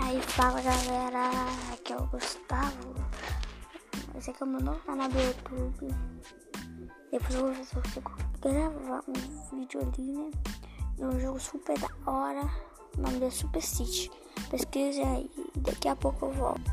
Aí fala galera, aqui é o Gustavo. Esse aqui é o meu novo canal do YouTube. Depois eu vou gravar um vídeo ali, né? De um jogo super da hora. O nome é Super City. pesquisa aí, daqui a pouco eu volto.